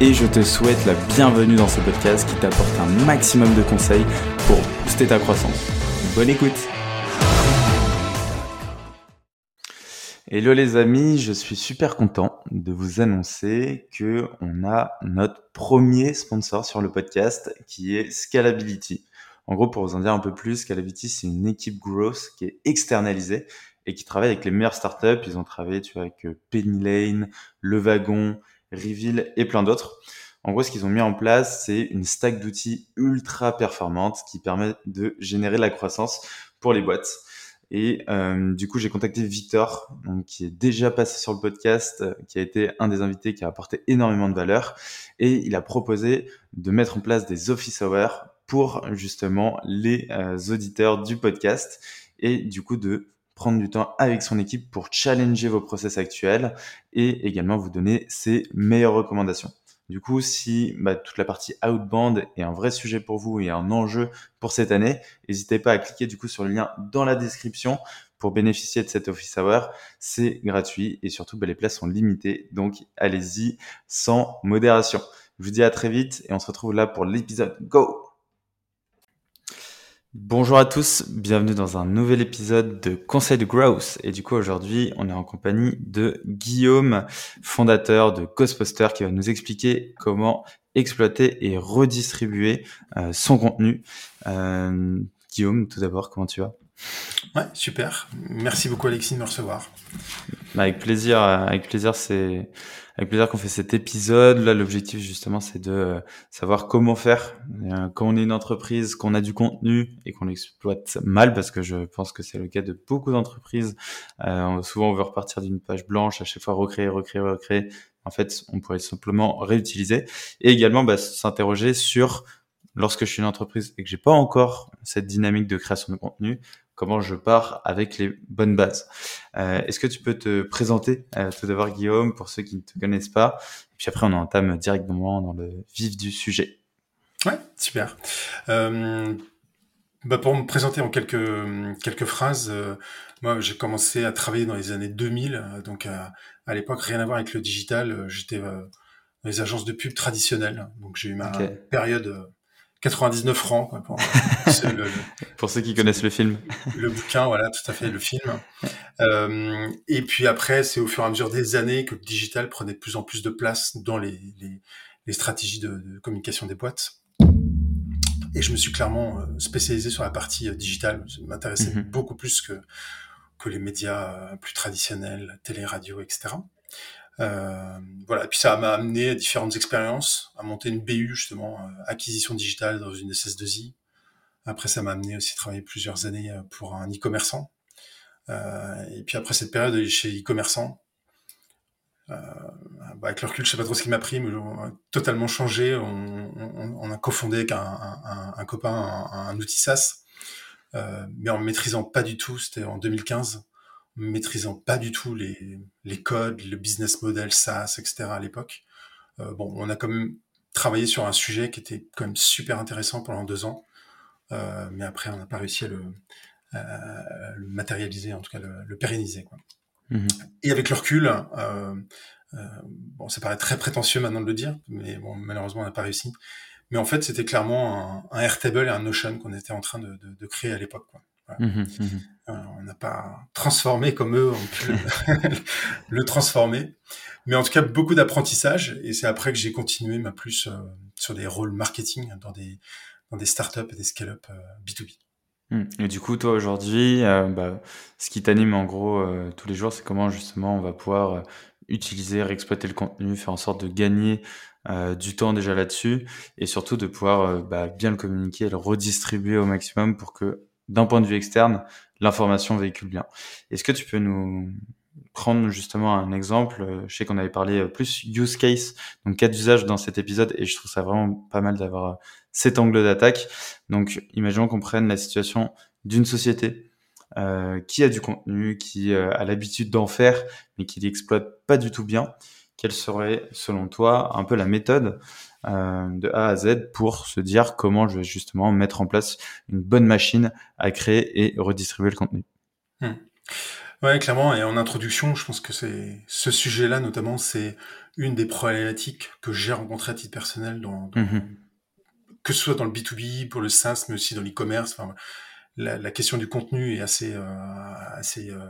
et je te souhaite la bienvenue dans ce podcast qui t'apporte un maximum de conseils pour booster ta croissance. Bonne écoute Hello les amis, je suis super content de vous annoncer que on a notre premier sponsor sur le podcast qui est Scalability. En gros, pour vous en dire un peu plus, Scalability, c'est une équipe growth qui est externalisée et qui travaille avec les meilleures startups. Ils ont travaillé avec Penny Lane, Le Wagon, Reveal et plein d'autres. En gros, ce qu'ils ont mis en place, c'est une stack d'outils ultra performante qui permet de générer de la croissance pour les boîtes. Et euh, du coup, j'ai contacté Victor, donc, qui est déjà passé sur le podcast, qui a été un des invités qui a apporté énormément de valeur. Et il a proposé de mettre en place des office hours pour justement les euh, auditeurs du podcast et du coup de prendre du temps avec son équipe pour challenger vos process actuels et également vous donner ses meilleures recommandations. Du coup, si bah, toute la partie outbound est un vrai sujet pour vous et un enjeu pour cette année, n'hésitez pas à cliquer du coup sur le lien dans la description pour bénéficier de cet office hour. C'est gratuit et surtout bah, les places sont limitées, donc allez-y sans modération. Je vous dis à très vite et on se retrouve là pour l'épisode. Go Bonjour à tous, bienvenue dans un nouvel épisode de Conseil de Growth. Et du coup, aujourd'hui, on est en compagnie de Guillaume, fondateur de Ghostbuster, qui va nous expliquer comment exploiter et redistribuer euh, son contenu. Euh, Guillaume, tout d'abord, comment tu vas? Ouais, super. Merci beaucoup Alexis de me recevoir. Bah, avec plaisir, avec plaisir, c'est avec plaisir qu'on fait cet épisode. Là, l'objectif justement, c'est de euh, savoir comment faire euh, quand on est une entreprise, qu'on a du contenu et qu'on l'exploite mal, parce que je pense que c'est le cas de beaucoup d'entreprises. Euh, souvent, on veut repartir d'une page blanche, à chaque fois recréer, recréer, recréer. En fait, on pourrait simplement réutiliser et également bah, s'interroger sur lorsque je suis une entreprise et que j'ai pas encore cette dynamique de création de contenu, comment je pars avec les bonnes bases. Euh, Est-ce que tu peux te présenter euh, tout d'abord Guillaume pour ceux qui ne te connaissent pas et puis après on entame directement dans le vif du sujet. Ouais, super. Euh, bah pour me présenter en quelques quelques phrases, moi j'ai commencé à travailler dans les années 2000, euh, donc à, à l'époque rien à voir avec le digital. J'étais dans les agences de pub traditionnelles, donc j'ai eu ma période 99 francs quoi, pour, le, pour, ceux qui connaissent le film. Le bouquin, voilà, tout à fait, le film. Euh, et puis après, c'est au fur et à mesure des années que le digital prenait de plus en plus de place dans les, les, les stratégies de, de, communication des boîtes. Et je me suis clairement euh, spécialisé sur la partie euh, digitale. Ça m'intéressait mm -hmm. beaucoup plus que, que les médias plus traditionnels, télé, radio, etc. Euh, voilà, et puis ça m'a amené à différentes expériences, à monter une BU justement, euh, acquisition digitale dans une SS2I. Après, ça m'a amené aussi à travailler plusieurs années euh, pour un e-commerçant. Et puis après cette période chez e-commerçant, bah avec le recul, je sais pas trop ce qui m'a pris, mais on a totalement changé. On, a cofondé avec un, copain un, un, outil SaaS, mais en maîtrisant pas du tout. C'était en 2015 maîtrisant pas du tout les, les codes, le business model SaaS, etc. à l'époque. Euh, bon, on a quand même travaillé sur un sujet qui était quand même super intéressant pendant deux ans, euh, mais après on n'a pas réussi à le, le, matérialiser, en tout cas le, le pérenniser. Quoi. Mmh. Et avec le recul, euh, euh, bon, ça paraît très prétentieux maintenant de le dire, mais bon, malheureusement on n'a pas réussi. Mais en fait, c'était clairement un, un Airtable et un Notion qu'on était en train de, de, de créer à l'époque. Voilà. Mmh, mmh. Euh, on n'a pas transformé comme eux ont pu le transformer. Mais en tout cas, beaucoup d'apprentissage. Et c'est après que j'ai continué ma plus euh, sur des rôles marketing dans des, dans des startups et des scale-up euh, B2B. Mmh. Et du coup, toi aujourd'hui, euh, bah, ce qui t'anime en gros euh, tous les jours, c'est comment justement on va pouvoir euh, utiliser, réexploiter le contenu, faire en sorte de gagner du temps déjà là-dessus, et surtout de pouvoir bah, bien le communiquer et le redistribuer au maximum pour que d'un point de vue externe, l'information véhicule bien. Est-ce que tu peux nous, prendre justement un exemple. Je sais qu'on avait parlé plus use case, donc cas d'usage dans cet épisode, et je trouve ça vraiment pas mal d'avoir cet angle d'attaque. Donc, imaginons qu'on prenne la situation d'une société euh, qui a du contenu, qui euh, a l'habitude d'en faire, mais qui l'exploite pas du tout bien. Quelle serait, selon toi, un peu la méthode euh, de A à Z pour se dire comment je vais justement mettre en place une bonne machine à créer et redistribuer le contenu? Hmm. Ouais, clairement. Et en introduction, je pense que c'est ce sujet-là, notamment, c'est une des problématiques que j'ai rencontrées à titre personnel dans, mmh que ce soit dans le B2B, pour le SaaS, mais aussi dans l'e-commerce. Enfin, la, question du contenu est assez, euh, assez euh,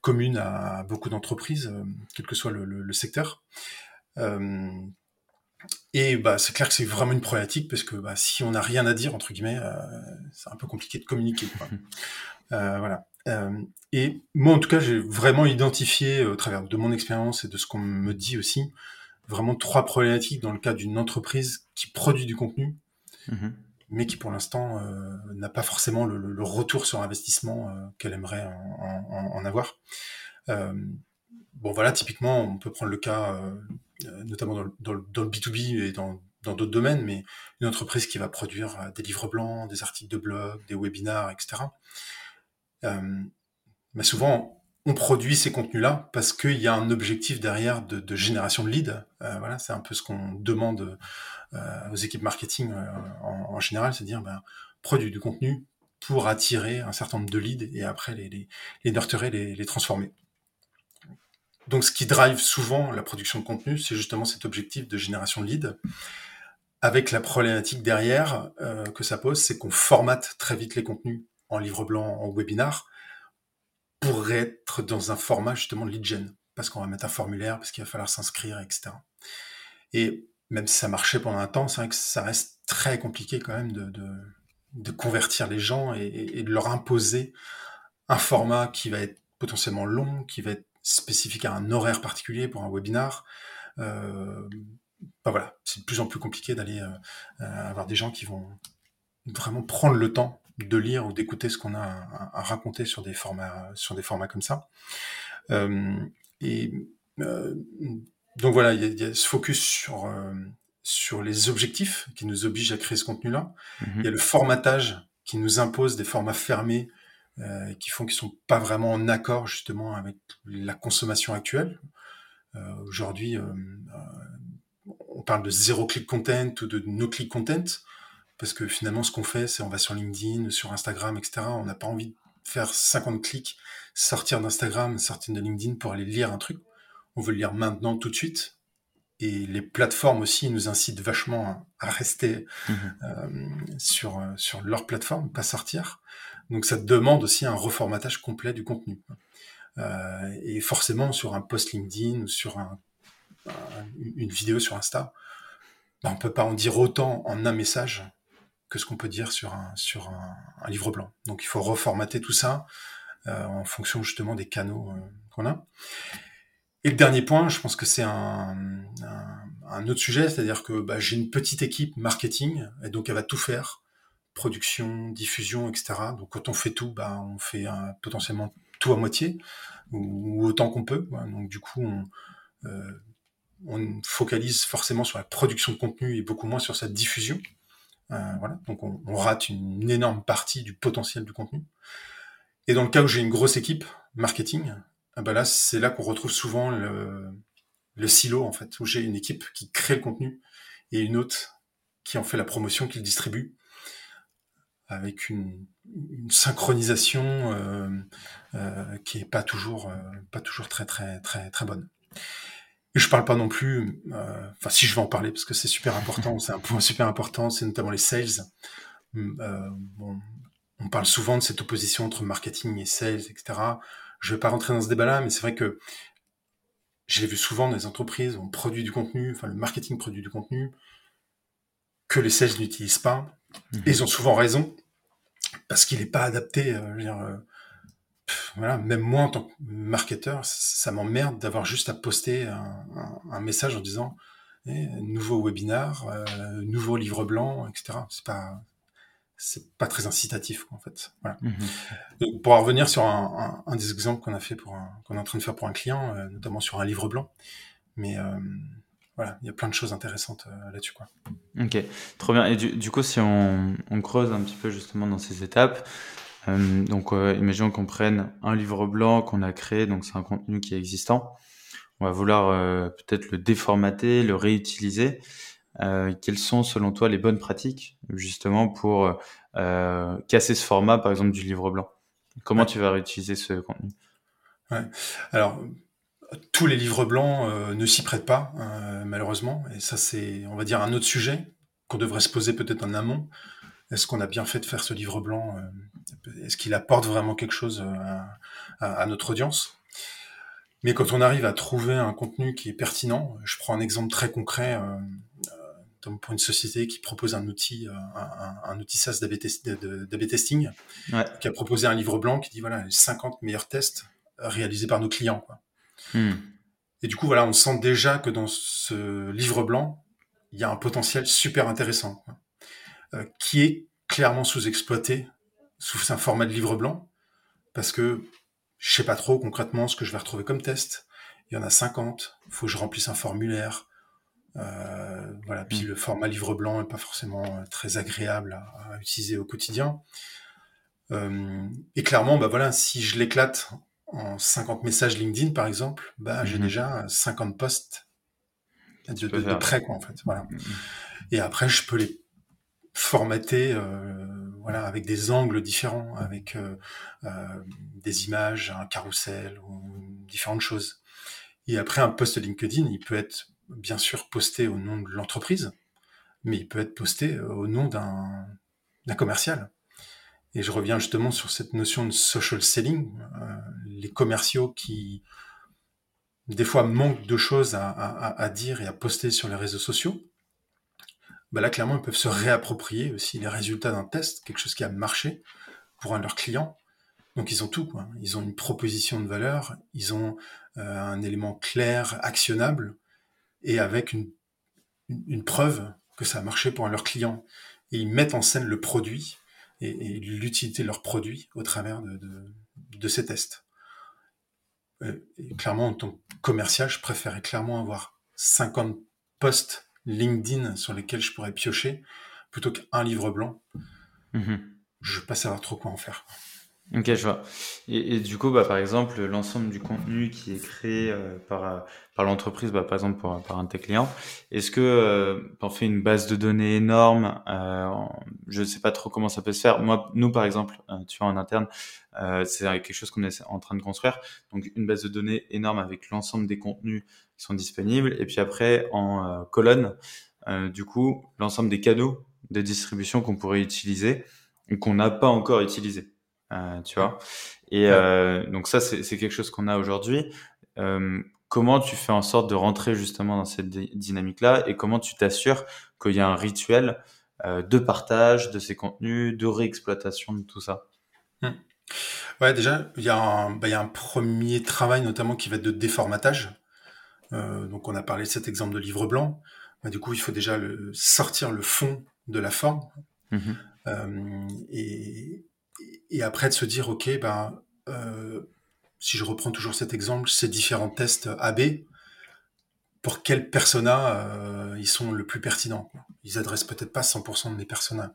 commune à beaucoup d'entreprises, euh, quel que soit le, secteur. et bah, c'est clair que c'est vraiment une problématique parce que bah, si on n'a rien à dire, entre guillemets, c'est un peu compliqué de communiquer. voilà. et moi, en tout cas, j'ai vraiment identifié, au travers de mon expérience et de ce qu'on me dit aussi, vraiment trois problématiques dans le cas d'une entreprise qui produit du contenu Mmh mais qui pour l'instant euh, n'a pas forcément le, retour sur investissement euh, qu'elle aimerait en, avoir. Euh, bon voilà, typiquement, on peut prendre le cas, notamment dans le, B2B et dans d'autres domaines, mais une entreprise qui va produire des livres blancs, des articles de blog, des webinars, etc. mais souvent, on produit ces contenus-là parce qu'il y a un objectif derrière de, génération de leads. voilà, c'est un peu ce qu'on demande euh, aux équipes marketing euh, en, général, c'est dire ben, produire du contenu pour attirer un certain nombre de leads et après les, les, les les, les transformer. Donc, ce qui drive souvent la production de contenu, c'est justement cet objectif de génération de leads, avec la problématique derrière euh, que ça pose, c'est qu'on formate très vite les contenus en livre blanc, en webinar, pour être dans un format justement de lead gen, parce qu'on va mettre un formulaire, parce qu'il va falloir s'inscrire, etc. Et même si ça marchait pendant un temps, c'est vrai que ça reste très compliqué quand même de, de, convertir les gens et, de leur imposer un format qui va être potentiellement long, qui va être spécifique à un horaire particulier pour un webinar. Euh, bah voilà, c'est de plus en plus compliqué d'aller euh, euh, avoir des gens qui vont vraiment prendre le temps de lire ou d'écouter ce qu'on a à, raconter sur des formats sur des formats comme ça. et donc voilà, il y, a ce focus sur, euh, sur les objectifs qui nous obligent à créer ce contenu-là. Mhm. Il y a le formatage qui nous impose des formats fermés euh, qui font qu'ils sont pas vraiment en accord justement avec la consommation actuelle. Euh, Aujourd'hui, euh, on parle de zéro click content ou de no click content parce que finalement, ce qu'on fait, c'est on va sur LinkedIn, sur Instagram, etc. On n'a pas envie de faire 50 clics, sortir d'Instagram, sortir de LinkedIn pour aller lire un truc on veut le lire maintenant, tout de suite. Et les plateformes aussi nous incitent vachement à, rester mhm. euh, sur, sur leur plateforme, pas sortir. Donc ça demande aussi un reformatage complet du contenu. Euh, et forcément, sur un post LinkedIn ou sur une vidéo sur Insta, ben, on peut pas en dire autant en un message que ce qu'on peut dire sur un, livre blanc. Donc il faut reformater tout ça en fonction justement des canaux qu'on a. Et le dernier point, je pense que c'est un, autre sujet, c'est-à-dire que bah, j'ai une petite équipe marketing, et donc elle va tout faire, production, diffusion, etc. Donc quand on fait tout, bah, on fait potentiellement tout à moitié, ou, autant qu'on peut. Donc du coup, euh, on, focalise forcément sur la production de contenu et beaucoup moins sur sa diffusion. Euh, voilà, donc on, rate une énorme partie du potentiel du contenu. Et dans le cas où j'ai une grosse équipe marketing, bah là, c'est là qu'on retrouve souvent le, silo, en fait, où j'ai une équipe qui crée le contenu et une autre qui en fait la promotion, qui le distribue, avec une, synchronisation euh, euh, qui est pas toujours, pas toujours très, très, très, très bonne. Et je parle pas non plus, euh, enfin si je vais en parler parce que c'est super important, c'est un point super important, c'est notamment les sales. Euh, bon, on parle souvent de cette opposition entre marketing et sales, etc. Je vais pas rentrer dans ce débat-là, mais c'est vrai que je l'ai vu souvent dans les entreprises, on produit du contenu, enfin le marketing produit du contenu que les sales n'utilisent pas. Et mhm. ils ont souvent raison parce qu'il n'est pas adapté. Euh, dire, euh, voilà, même moi en tant que marketeur, ça, m'emmerde d'avoir juste à poster un, message en disant eh, nouveau webinar, euh, nouveau livre blanc, etc. C'est pas c'est pas très incitatif en fait. Voilà. Mmh pour revenir sur un, des exemples qu'on a fait pour qu'on est en train de faire pour un client, euh, notamment sur un livre blanc, mais euh, voilà, il y a plein de choses intéressantes là-dessus quoi. Ok, trop bien. Et du, coup, si on, creuse un petit peu justement dans ces étapes, donc imaginons qu'on prenne un livre blanc qu'on a créé, donc c'est un contenu qui est existant. On va vouloir peut-être le déformater, le réutiliser. Euh, quelles sont selon toi les bonnes pratiques justement pour euh, casser ce format par exemple du livre blanc? Comment tu vas réutiliser ce contenu? Ouais. Alors tous les livres blancs euh, ne s'y prêtent pas malheureusement et ça c'est on va dire un autre sujet qu'on devrait se poser peut-être en amont. Est-ce qu'on a bien fait de faire ce livre blanc Est-ce qu'il apporte vraiment quelque chose à, à notre audience? Mais quand on arrive à trouver un contenu qui est pertinent, je prends un exemple très concret pour une société qui propose un outil, euh, un, outil SaaS d'AB testing, qui a proposé un livre blanc qui dit voilà les 50 meilleurs tests réalisés par nos clients. Quoi. Hmm. Et du coup, voilà, on sent déjà que dans ce livre blanc, il y a un potentiel super intéressant, euh, qui est clairement sous-exploité sous un format de livre blanc, parce que je sais pas trop concrètement ce que je vais retrouver comme test. Il y en a 50, il faut que je remplisse un formulaire, euh, voilà. Puis mm. le format livre blanc est pas forcément euh, très agréable à, utiliser au quotidien. Euh, et clairement, bah voilà, si je l'éclate en 50 messages LinkedIn par exemple, bah j'ai mm-hmm. déjà 50 posts de, de, près quoi en fait. Voilà. Mm-hmm. Et après, je peux les formater, euh, voilà, avec des angles différents, avec euh, des images, un carrousel ou différentes choses. Et après, un post LinkedIn, il peut être bien sûr posté au nom de l'entreprise, mais il peut être posté euh, au nom d'un commercial. Et je reviens justement sur cette notion de social selling. Euh, les commerciaux qui, des fois, manquent de choses à, dire et à poster sur les réseaux sociaux, bah là, clairement, ils peuvent se réapproprier aussi les résultats d'un test, quelque chose qui a marché pour un de leurs clients. Donc, ils ont tout. Quoi. Ils ont une proposition de valeur, ils ont euh, un élément clair, actionnable, et avec une, une, preuve que ça a marché pour leurs clients. Et ils mettent en scène le produit et, l'utilité de leur produit au travers de, de, ces tests. Euh, clairement, en tant que commercial, je préférais clairement avoir 50 posts LinkedIn sur lesquels je pourrais piocher plutôt qu'un livre blanc. Mm-hmm. Je ne veux pas savoir trop quoi en faire. Ok, je vois. Et, du coup, bah, par exemple, l'ensemble du contenu qui est créé euh, par, euh, par l'entreprise, bah, par exemple pour, par un de tes clients, est-ce que euh, on fait une base de données énorme euh, Je ne sais pas trop comment ça peut se faire. Moi, nous, par exemple, tu vois, en interne, c'est quelque chose qu'on est en train de construire. Donc, une base de données énorme avec l'ensemble des contenus qui sont disponibles. Et puis après, en colonne, du coup, l'ensemble des cadeaux de distribution qu'on pourrait utiliser ou qu'on n'a pas encore utilisé. Euh, tu vois. Et euh, donc ça, c'est quelque chose qu'on a aujourd'hui. Euh, comment tu fais en sorte de rentrer justement dans cette dynamique-là et comment tu t'assures qu'il y a un rituel de partage de ces contenus, de réexploitation de tout ça? Mmh. Ouais, déjà, il y, a un, bah, y a un premier travail notamment qui va être de déformatage. Donc on a parlé de cet exemple de livre blanc. Bah, du coup, il faut déjà le, sortir le fond de la forme. Mmh et, et après de se dire, ok, ben, euh, si je reprends toujours cet exemple, ces différents tests AB, pour quels persona euh, ils sont le plus pertinents Ils adressent peut-être pas 100% de mes personas.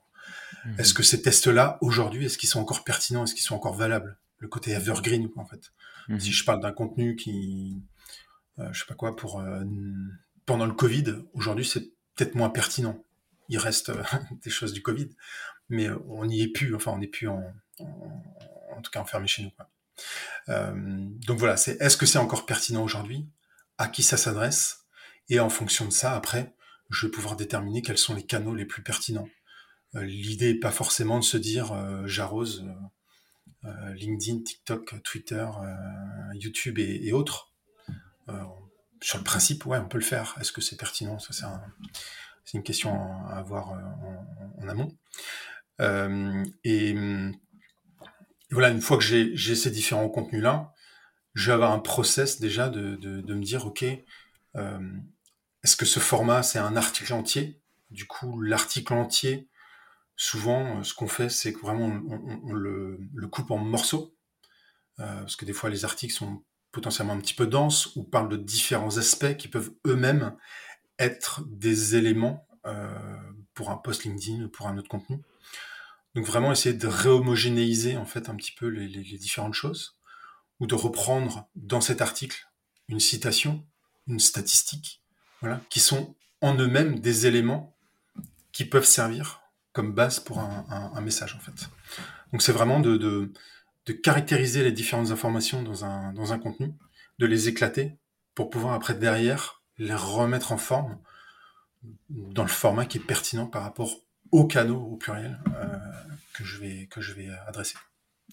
Mhm. Est-ce que ces tests-là, aujourd'hui, est-ce qu'ils sont encore pertinents? Est-ce qu'ils sont encore valables? Le côté evergreen, en fait. Mhm. Si je parle d'un contenu qui, euh, je sais pas quoi, pour euh, pendant le Covid, aujourd'hui, c'est peut-être moins pertinent. Il reste euh, des choses du Covid, mais on n'y est plus. Enfin, on n'est plus en, tout cas enfermé chez nous. Euh, donc voilà, c'est est-ce que c'est encore pertinent aujourd'hui? À qui ça s'adresse? Et en fonction de ça, après, je vais pouvoir déterminer quels sont les canaux les plus pertinents. Euh, l'idée n'est pas forcément de se dire euh, j'arrose LinkedIn, TikTok, Twitter, YouTube et, autres. Sur le principe, ouais, on peut le faire. Est-ce que c'est pertinent? Ça, c'est une question à avoir en, en amont. et voilà, une fois que j'ai ces différents contenus-là, je vais avoir un process déjà de, me dire, OK, euh, est-ce que ce format, c'est un article entier? Du coup, l'article entier souvent, ce qu'on fait, c'est que vraiment on, le, coupe en morceaux, parce que des fois les articles sont potentiellement un petit peu denses ou parlent de différents aspects qui peuvent eux-mêmes être des éléments pour un post LinkedIn ou pour un autre contenu. Donc vraiment essayer de réhomogénéiser en fait un petit peu les, différentes choses, ou de reprendre dans cet article une citation, une statistique, voilà, qui sont en eux-mêmes des éléments qui peuvent servir comme base pour un, message en fait. Donc c'est vraiment de, caractériser les différentes informations dans un, dans un contenu, de les éclater pour pouvoir après derrière les remettre en forme dans le format qui est pertinent par rapport aux canaux au pluriel euh, que, je vais, que je vais adresser.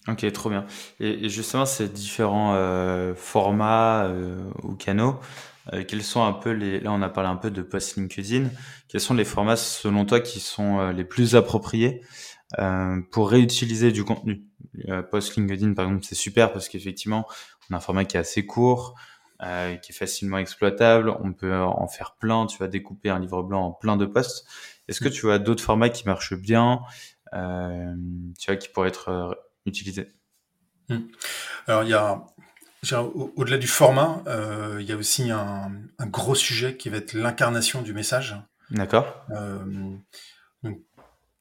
Ok, trop bien. Et, justement, ces différents euh, formats euh, ou canaux, quels sont un peu les. Là, on a parlé un peu de post LinkedIn. Quels sont les formats, selon toi, qui sont les plus appropriés? Pour réutiliser du contenu Post LinkedIn, par exemple, c'est super parce qu'effectivement, on a un format qui est assez court, euh, qui est facilement exploitable. On peut en faire plein. Tu vas découper un livre blanc en plein de postes. Est-ce que mm. tu as d'autres formats qui marchent bien, euh, tu vois, qui pourraient être euh, utilisés? Mm. Alors, il y a, au-delà du format, il y a aussi un, gros sujet qui va être l'incarnation du message. D'accord.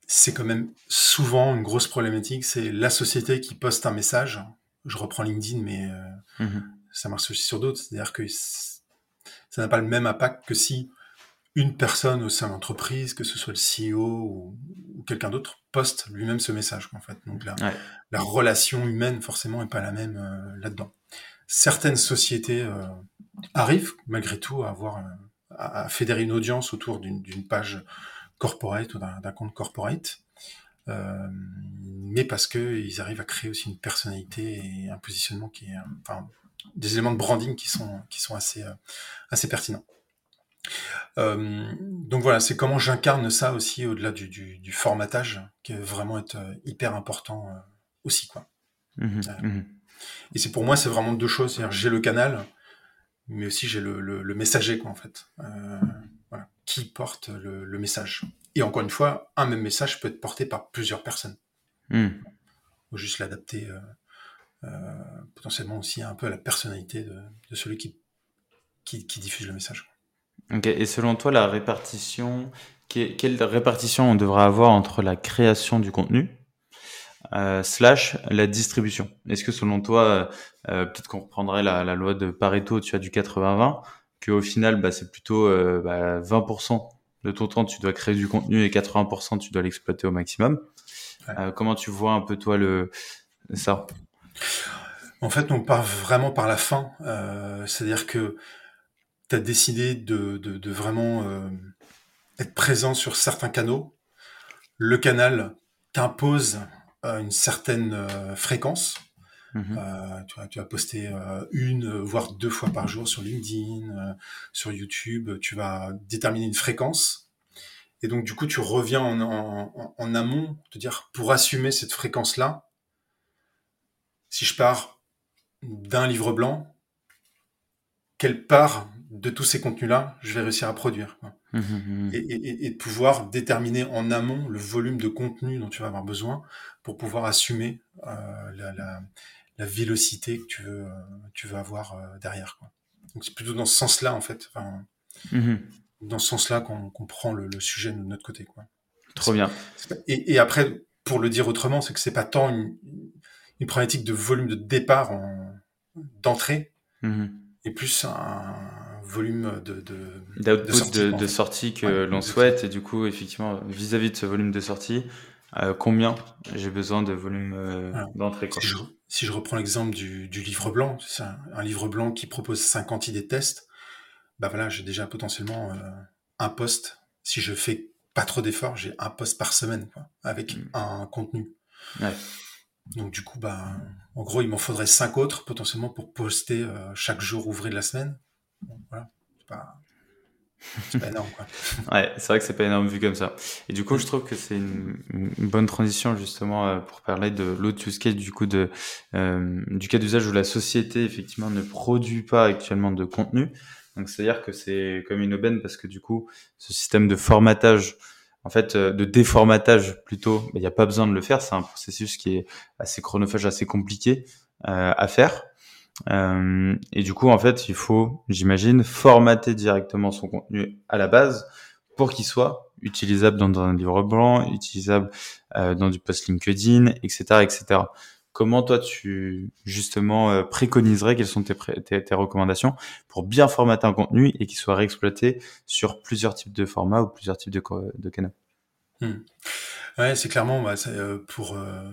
C'est quand même souvent une grosse problématique, c'est la société qui poste un message. Je reprends LinkedIn, mais mm-hmm ça marche aussi sur d'autres. C'est-à-dire que ça n'a pas le même impact que si une personne au sein de l'entreprise, que ce soit le CEO ou, quelqu'un d'autre, poste lui-même ce message. En fait. Donc la, la relation humaine, forcément, n'est pas la même euh, là-dedans. Certaines sociétés euh, arrivent, malgré tout, à avoir euh, à fédérer une audience autour d'une page corporate ou d'un compte corporate. mais parce qu'ils arrivent à créer aussi une personnalité et un positionnement qui est, enfin, des éléments de branding qui sont, qui sont assez, euh, assez pertinents. Euh, donc voilà, c'est comment j'incarne ça aussi au-delà du, du, formatage, qui est vraiment être euh, hyper important aussi. Quoi. Mmh mmh et c'est pour moi, c'est vraiment deux choses. J'ai le canal, mais aussi j'ai le, le, messager, quoi, en fait. Qui porte le, le, message. Et encore une fois, un même message peut être porté par plusieurs personnes. Mmh. Faut juste l'adapter euh, potentiellement aussi un peu à la personnalité de, celui qui, qui, diffuse le message. Ok, et selon toi, la répartition, quelle répartition on devra avoir entre la création du contenu euh, slash la distribution? Est-ce que selon toi, euh, peut-être qu'on reprendrait la, loi de Pareto, tu as du 80-20, qu'au final, bah, c'est plutôt 20% bah, de ton temps, tu dois créer du contenu et 80% tu dois l'exploiter au maximum. comment tu vois un peu toi le ça? En fait, on part vraiment par la fin. Euh, c'est-à-dire que tu as décidé de, vraiment euh, être présent sur certains canaux. Le canal t'impose euh, une certaine fréquence. Mm-hmm. tu, vas, poster une, voire deux fois par jour sur LinkedIn, sur YouTube. Tu vas déterminer une fréquence. Et donc, du coup, tu reviens en, en amont, te dire, pour assumer cette fréquence-là, si je pars d'un livre blanc, quelle part de tous ces contenus-là je vais réussir à produire mmh, mmh, mmh. Et, de pouvoir déterminer en amont le volume de contenu dont tu vas avoir besoin pour pouvoir assumer euh, la, vélocité que tu veux, euh, tu veux avoir euh, derrière. Donc c'est plutôt dans ce sens-là, en fait, dans ce sens-là qu'on prend le, sujet de notre côté. Quoi. Trop bien. Et, et, après, pour le dire autrement, c'est que c'est pas tant une, une problématique de volume de départ d'entrée mhm. et plus un volume de d'output de, sortie, que l'on souhaite et du coup effectivement vis-à-vis de ce volume de sortie euh, combien j'ai besoin de volume euh, d'entrée si, je, reprends l'exemple du, livre blanc c'est un livre blanc qui propose 50 idées de test bah voilà j'ai déjà potentiellement euh, un poste si je fais pas trop d'efforts j'ai un poste par semaine avec mm. un contenu ouais. Donc du coup, bah, en gros, il m'en faudrait cinq autres potentiellement pour poster chaque jour ouvré de la semaine. voilà, c'est pas, pas énorme. Quoi. ouais, c'est vrai que c'est pas énorme vu comme ça. Et du coup, je trouve que c'est une, bonne transition justement euh, pour parler de l'autre use case du coup de euh, du cas d'usage où la société effectivement ne produit pas actuellement de contenu. Donc c'est à dire que c'est comme une aubaine parce que du coup, ce système de formatage en fait, de déformatage plutôt, il n'y a pas besoin de le faire. C'est un processus qui est assez chronophage, assez compliqué à faire. Et du coup, en fait, il faut, j'imagine, formater directement son contenu à la base pour qu'il soit utilisable dans un livre blanc, utilisable dans du post LinkedIn, etc., etc. Comment toi tu justement euh, préconiserais quelles sont tes, recommandations pour bien formater un contenu et qu'il soit réexploité sur plusieurs types de formats ou plusieurs types de, canaux? Hmm. Ouais, c'est clairement bah, euh, pour euh,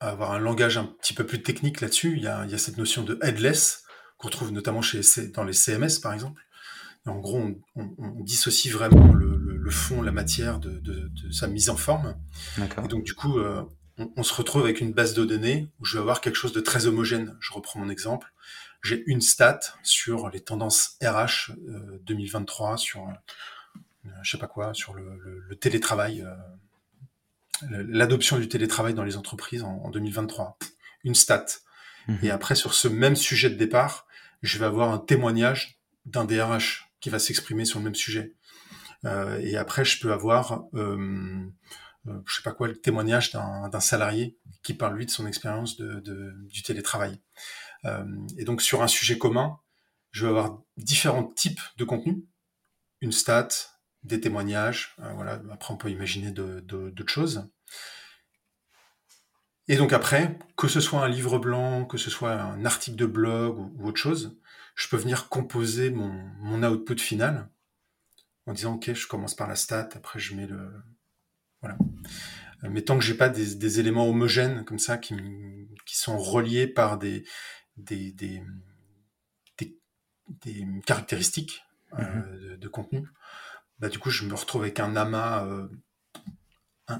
avoir un langage un petit peu plus technique là-dessus. Il y a, cette notion de headless qu'on trouve notamment chez dans les CMS par exemple. en gros, on, dissocie vraiment le, fond, la matière de, sa mise en forme. Et donc du coup, on, se retrouve avec une base de données où je vais avoir quelque chose de très homogène. Je reprends mon exemple. J'ai une stat sur les tendances RH 2023, sur euh, je sais pas quoi, sur le, télétravail, euh, l'adoption du télétravail dans les entreprises en, 2023. Une stat. Mhm. Et après, sur ce même sujet de départ, je vais avoir un témoignage d'un DRH qui va s'exprimer sur le même sujet. Euh, et après, je peux avoir euh, je sais pas quoi, le témoignage d'un salarié qui parle lui de son expérience de, de, du télétravail. Euh, et donc sur un sujet commun, je vais avoir différents types de contenus, une stat, des témoignages, euh, voilà. Après on peut imaginer d'autres choses. Et donc après, que ce soit un livre blanc, que ce soit un article de blog ou, ou autre chose, je peux venir composer mon, mon output final en disant ok, je commence par la stat, après je mets le, voilà. Euh, mais tant que j'ai pas des, éléments homogènes comme ça qui, sont reliés par des, des, des, caractéristiques euh, mhm. de, contenu, bah, du coup, je me retrouve avec un amas euh,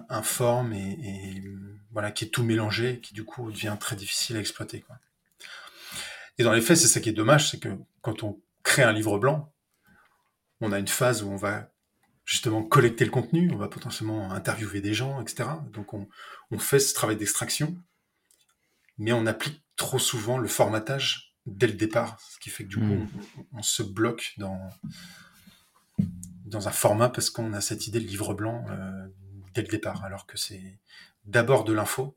informe et, voilà, qui est tout mélangé, qui du coup devient très difficile à exploiter. Et dans les faits, c'est ça qui est dommage, c'est que quand on crée un livre blanc, on a une phase où on va justement collecter le contenu, on va potentiellement interviewer des gens, etc. Donc on, fait ce travail d'extraction, mais on applique trop souvent le formatage dès le départ, ce qui fait que du coup hmm. on, se bloque dans, dans un format parce qu'on a cette idée de livre blanc euh, dès le départ, alors que c'est d'abord de l'info,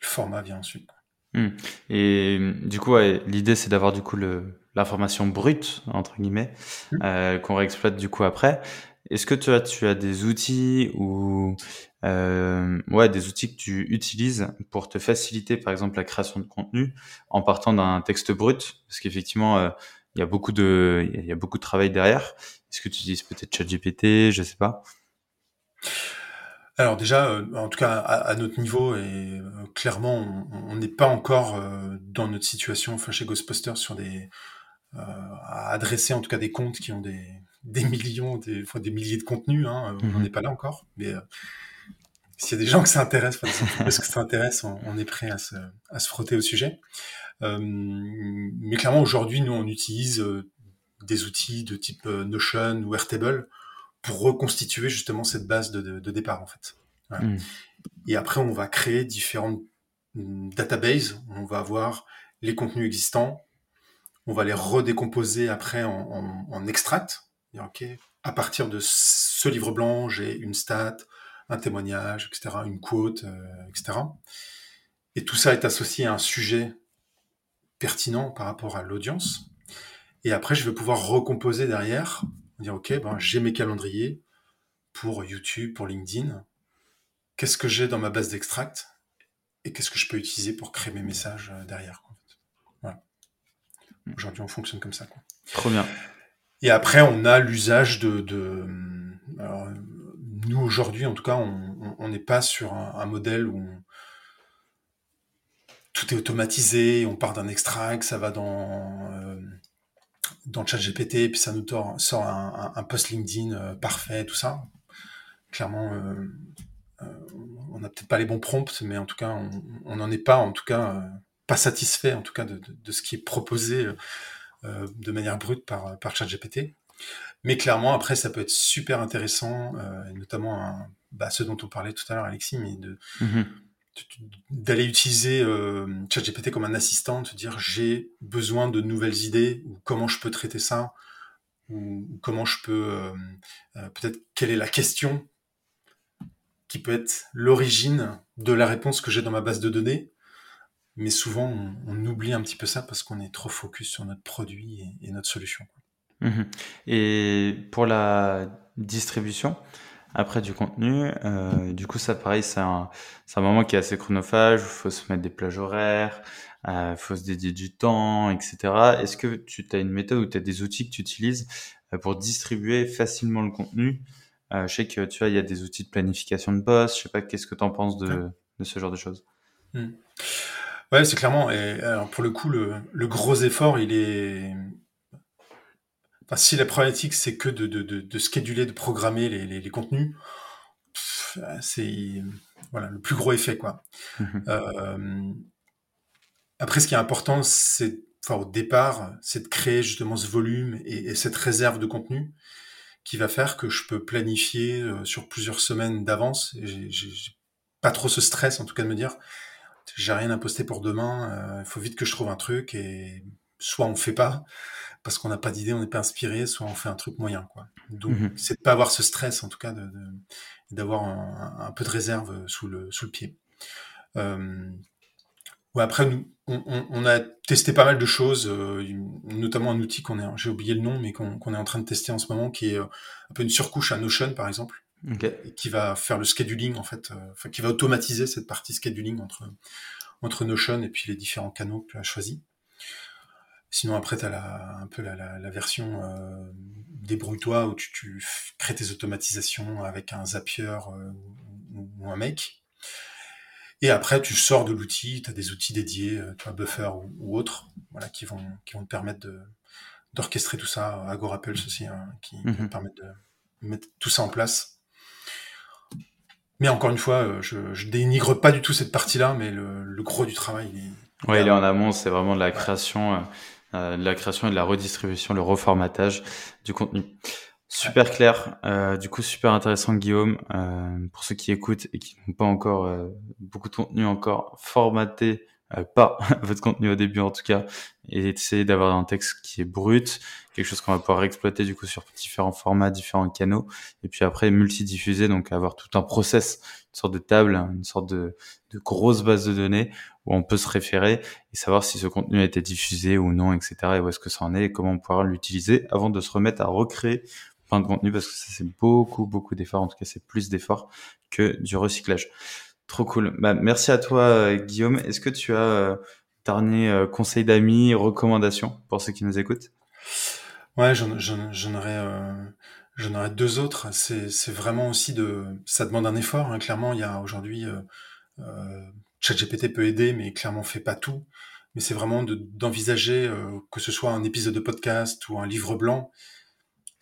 le format vient ensuite. Hmm. Et du coup, l'idée c'est d'avoir du coup l'information brute entre guillemets mmh. euh, qu'on réexploite du coup après. Est-ce que tu as, tu as des outils ou euh, ouais des outils que tu utilises pour te faciliter par exemple la création de contenu en partant d'un texte brut? Parce qu'effectivement euh, il y a beaucoup de il y a beaucoup de travail derrière. Est-ce que tu utilises peut-être ChatGPT, je sais pas. Alors déjà, euh, en tout cas à, notre niveau, et euh, clairement, on n'est pas encore euh, dans notre situation, enfin chez Ghostbusters, sur des, à adresser en tout cas des comptes qui ont des, des millions, des fois des milliers de contenus. Hein, On mhm. n'est pas là encore, mais s'il y a des gens que ça intéresse, parce que ça intéresse, on, est prêt à se, à se, frotter au sujet. mais clairement, aujourd'hui, nous, on utilise des outils de type Notion ou Airtable pour reconstituer justement cette base de, de, départ en fait. Hmm. Et après, on va créer différentes hmm, databases. On va avoir les contenus existants. On va les redécomposer après en, en, en extract. Et à partir de ce livre blanc, j'ai une stat, un témoignage, etc., une quote, euh, etc. Et tout ça est associé à un sujet pertinent par rapport à l'audience. Et après, je vais pouvoir recomposer derrière dire, OK, ben, j'ai mes calendriers pour YouTube, pour LinkedIn. Qu'est-ce que j'ai dans ma base d'extract et qu'est-ce que je peux utiliser pour créer mes messages euh, derrière. Voilà. Aujourd'hui, on fonctionne comme ça. Quoi. Trop bien. Et après, on a l'usage de... de alors, nous, aujourd'hui, en tout cas, on n'est pas sur un, modèle où tout est automatisé, on part d'un extract, ça va dans... Euh, dans le chat GPT, puis ça nous sort un, post LinkedIn euh, parfait, tout ça. Clairement, euh, euh, on n'a peut-être pas les bons prompts, mais en tout cas, on n'en est pas, en tout cas, pas satisfait, en tout cas, de, ce qui est proposé de manière brute par, par GPT. Mais clairement, après, ça peut être super intéressant, notamment bah, ce dont on parlait tout à l'heure, Alexis, mais de, mm-hmm d'aller utiliser euh, ChatGPT comme un assistant, se dire j'ai besoin de nouvelles idées ou comment je peux traiter ça ou, comment je peux euh, euh, peut-être quelle est la question qui peut être l'origine de la réponse que j'ai dans ma base de données. Mais souvent, on, oublie un petit peu ça parce qu'on est trop focus sur notre produit et, notre solution. Mhm. Et pour la distribution, après du contenu, euh, du coup, ça, pareil, c'est un, un moment qui est assez chronophage, il faut se mettre des plages horaires, il euh, faut se dédier du temps, etc. Est-ce que tu as une méthode ou tu as des outils que tu utilises euh, pour distribuer facilement le contenu? Euh, Je sais que tu vois, il y a des outils de planification de poste. Je sais pas, qu'est-ce que tu en penses de, de, ce genre de choses? Hmm. Ouais, c'est clairement. Et alors pour le coup, le, le gros effort, il est. Enfin, si la problématique c'est que de, de, de, de scheduler, de programmer les, les, les contenus, c'est voilà le plus gros effet quoi. Mmh euh, après, ce qui est important, c'est, enfin, au départ, c'est de créer justement ce volume et, cette réserve de contenu qui va faire que je peux planifier euh, sur plusieurs semaines d'avance. J'ai pas trop ce stress, en tout cas, de me dire, j'ai rien à poster pour demain, euh, il faut vite que je trouve un truc et soit on fait pas parce qu'on n'a pas d'idée, on n'est pas inspiré, soit on fait un truc moyen, quoi. Donc, mmh c'est de pas avoir ce stress, en tout cas, d'avoir de, un, un, peu de réserve sous le, sous le pied. Euh, Ouais, après, nous, on, on, on, a testé pas mal de choses, euh, notamment un outil qu'on est, j'ai oublié le nom, mais qu'on est en train de tester en ce moment, qui est euh, un peu une surcouche à Notion, par exemple, okay. qui va faire le scheduling, en fait, euh, qui va automatiser cette partie scheduling entre, entre Notion et puis les différents canaux que tu as choisis. Sinon, après, tu as la, un peu la, la, la version euh, débrouille-toi où tu, tu, crées tes automatisations avec un Zapier ou, ou un Make. Et après, tu sors de l'outil, tu as des outils dédiés, euh, tu vois, Buffer ou, autres, voilà, qui vont, qui vont te permettre de, d'orchestrer tout ça. Agorapulse aussi, hein, qui mm -hmm. permettre de mettre tout ça en place. Mais encore une fois, euh, je, je dénigre pas du tout cette partie-là, mais le, le, gros du travail, il est, ouais, il est en amont, c'est vraiment de la création, euh, euh, la création et de la redistribution, le reformatage du contenu. Super clair, euh, du coup super intéressant Guillaume. Euh, pour ceux qui écoutent et qui n'ont pas encore euh, beaucoup de contenu encore, formaté euh, pas votre contenu au début en tout cas, et essayer d'avoir un texte qui est brut, quelque chose qu'on va pouvoir exploiter du coup sur différents formats, différents canaux, et puis après multidiffuser, donc avoir tout un process, sorte de table, une sorte de, de grosse base de données où on peut se référer et savoir si ce contenu a été diffusé ou non, etc. et où est-ce que ça en est et comment on pourra l'utiliser avant de se remettre à recréer de contenu parce que ça c'est beaucoup beaucoup d'efforts en tout cas c'est plus d'efforts que du recyclage. Trop cool. Bah, merci à toi euh, Guillaume. Est-ce que tu as euh, dernier euh, conseil d'amis recommandations pour ceux qui nous écoutent? Ouais j'en aurais euh, j'en aurais deux autres c'est vraiment aussi de ça demande un effort hein. clairement il y a aujourd'hui euh, euh, ChatGPT peut aider mais clairement fait pas tout mais c'est vraiment d'envisager euh, que ce soit un épisode de podcast ou un livre blanc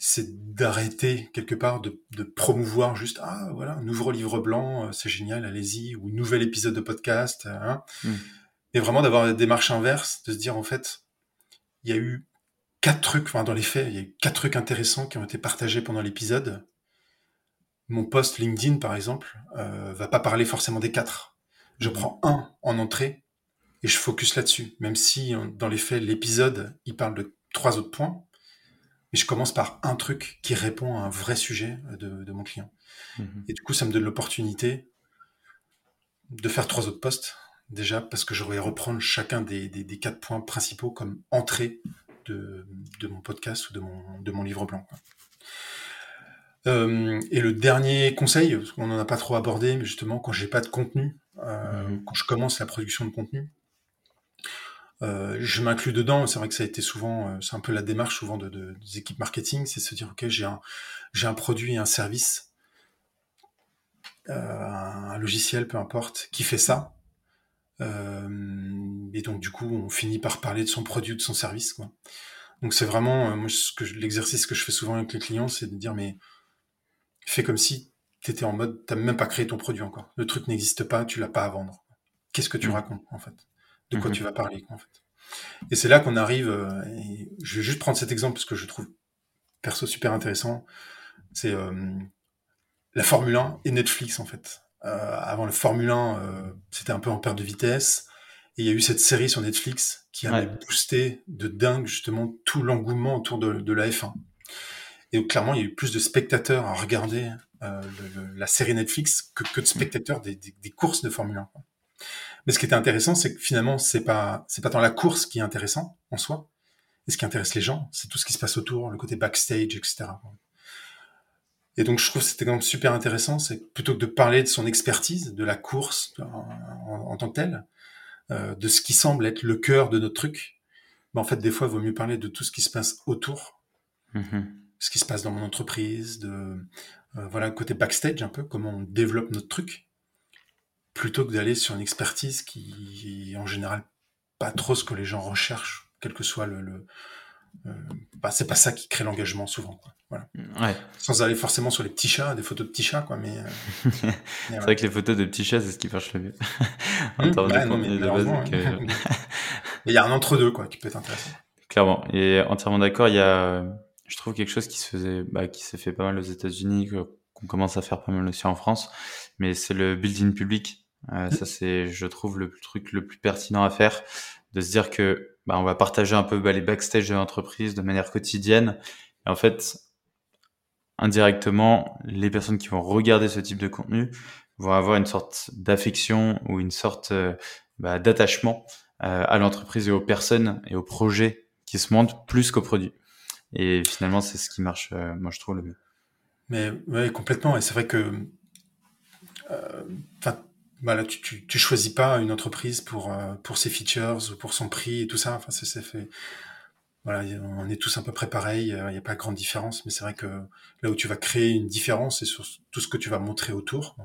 c'est d'arrêter quelque part de, de, promouvoir juste ah voilà un nouveau livre blanc c'est génial allez-y ou nouvel épisode de podcast hein. Mm. et vraiment d'avoir la démarche inverse de se dire en fait il y a eu quatre trucs enfin dans les faits il y a eu quatre trucs intéressants qui ont été partagés pendant l'épisode mon post LinkedIn par exemple euh, va pas parler forcément des quatre je mm. prends un en entrée et je focus là-dessus même si dans les faits l'épisode il parle de trois autres points mais je commence par un truc qui répond à un vrai sujet de, de mon client. Mmh. Et du coup, ça me donne l'opportunité de faire trois autres postes, déjà, parce que je vais reprendre chacun des, des, des, quatre points principaux comme entrée de, de mon podcast ou de mon, de mon livre blanc. Euh, et le dernier conseil, on n'en a pas trop abordé, mais justement, quand j'ai pas de contenu, euh, mmh. quand je commence la production de contenu, euh, je m'inclus dedans. C'est vrai que ça a été souvent, c'est un peu la démarche souvent de, de des équipes marketing, c'est se dire ok, j'ai un, j'ai un produit et un service, un logiciel, peu importe, qui fait ça. Euh, et donc du coup, on finit par parler de son produit ou de son service. Quoi. Donc c'est vraiment, moi, ce que l'exercice que je fais souvent avec les clients, c'est de dire mais fais comme si tu étais en mode, t'as même pas créé ton produit encore. Le truc n'existe pas, tu l'as pas à vendre. Qu'est-ce que tu mmh. racontes en fait? De quoi mmh tu vas parler, en fait? Et c'est là qu'on arrive, euh, et je vais juste prendre cet exemple parce que je trouve perso super intéressant, c'est euh, la Formule 1 et Netflix, en fait. Euh, avant le Formule 1, euh, c'était un peu en perte de vitesse, et il y a eu cette série sur Netflix qui a ouais. boosté de dingue, justement, tout l'engouement autour de, de la F1. Et clairement, il y a eu plus de spectateurs à regarder euh, la série Netflix que, que de spectateurs des, des, des, courses de Formule 1. Mais ce qui était intéressant, c'est que finalement, c'est pas c'est pas tant la course qui est intéressant en soi. Et ce qui intéresse les gens, c'est tout ce qui se passe autour, le côté backstage, etc. Et donc, je trouve que c'était quand même super intéressant, c'est plutôt que de parler de son expertise, de la course en, en, tant que telle, euh, de ce qui semble être le cœur de notre truc, mais en fait, des fois, il vaut mieux parler de tout ce qui se passe autour, mm-hmm. ce qui se passe dans mon entreprise, de euh, voilà, côté backstage un peu, comment on développe notre truc, plutôt que d'aller sur une expertise qui est en général pas trop ce que les gens recherchent, quel que soit le, le euh, bah, c'est pas ça qui crée l'engagement souvent. Quoi. Voilà. Ouais. Sans aller forcément sur les petits chats, des photos de petits chats, quoi. Mais, euh, c'est vrai que les photos de petits chats, c'est ce qui marche le mieux. en termes de contenu de base. Euh, il y a un entre-deux, quoi, qui peut être intéressant. Clairement. Et entièrement d'accord. Il y a, je trouve quelque chose qui se faisait, bah, qui s'est fait pas mal aux États-Unis, qu'on commence à faire pas mal aussi en France. Mais c'est le building public. Euh, ça, c'est, je trouve, le truc le plus pertinent à faire, de se dire que bah, on va partager un peu bah, les backstage de l'entreprise de manière quotidienne. Et en fait, indirectement, les personnes qui vont regarder ce type de contenu vont avoir une sorte d'affection ou une sorte euh, bah, d'attachement euh, à l'entreprise et aux personnes et aux projets qui se montent plus qu'aux produits. Et finalement, c'est ce qui marche, euh, moi je trouve le mieux. Mais complètement. Et c'est vrai que, voilà, tu, tu, tu, choisis pas une entreprise pour pour ses features ou pour son prix et tout ça. Enfin, c'est fait voilà, on est tous un peu près pareil, euh, il n'y a pas grande différence, mais c'est vrai que là où tu vas créer une différence, c'est sur tout ce que tu vas montrer autour.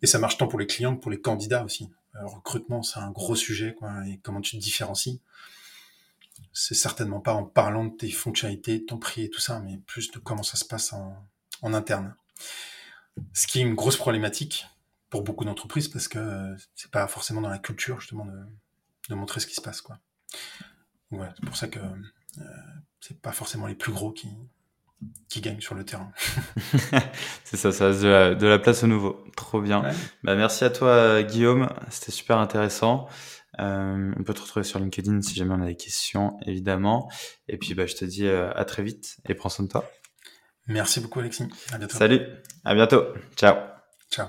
Et ça marche tant pour les clients que pour les candidats aussi. Le recrutement, c'est un gros sujet, quoi, et comment tu te différencies. C'est certainement pas en parlant de tes fonctionnalités, de ton prix et tout ça, mais plus de comment ça se passe en, en interne. Ce qui est une grosse problématique pour beaucoup d'entreprises parce que c'est pas forcément dans la culture justement de, de montrer ce qui se passe, quoi c'est pour ça que euh, c'est pas forcément les plus gros qui, qui gagnent sur le terrain. c'est ça, ça a de la, place au nouveau. Trop bien. Bah, merci à toi, Guillaume. C'était super intéressant. Euh, on peut te retrouver sur LinkedIn si jamais on a des questions, évidemment. Et puis, bah, je te dis euh, à très vite et prends soin de toi. Merci beaucoup, Alexis. À bientôt. Salut. À bientôt. Ciao. Ciao.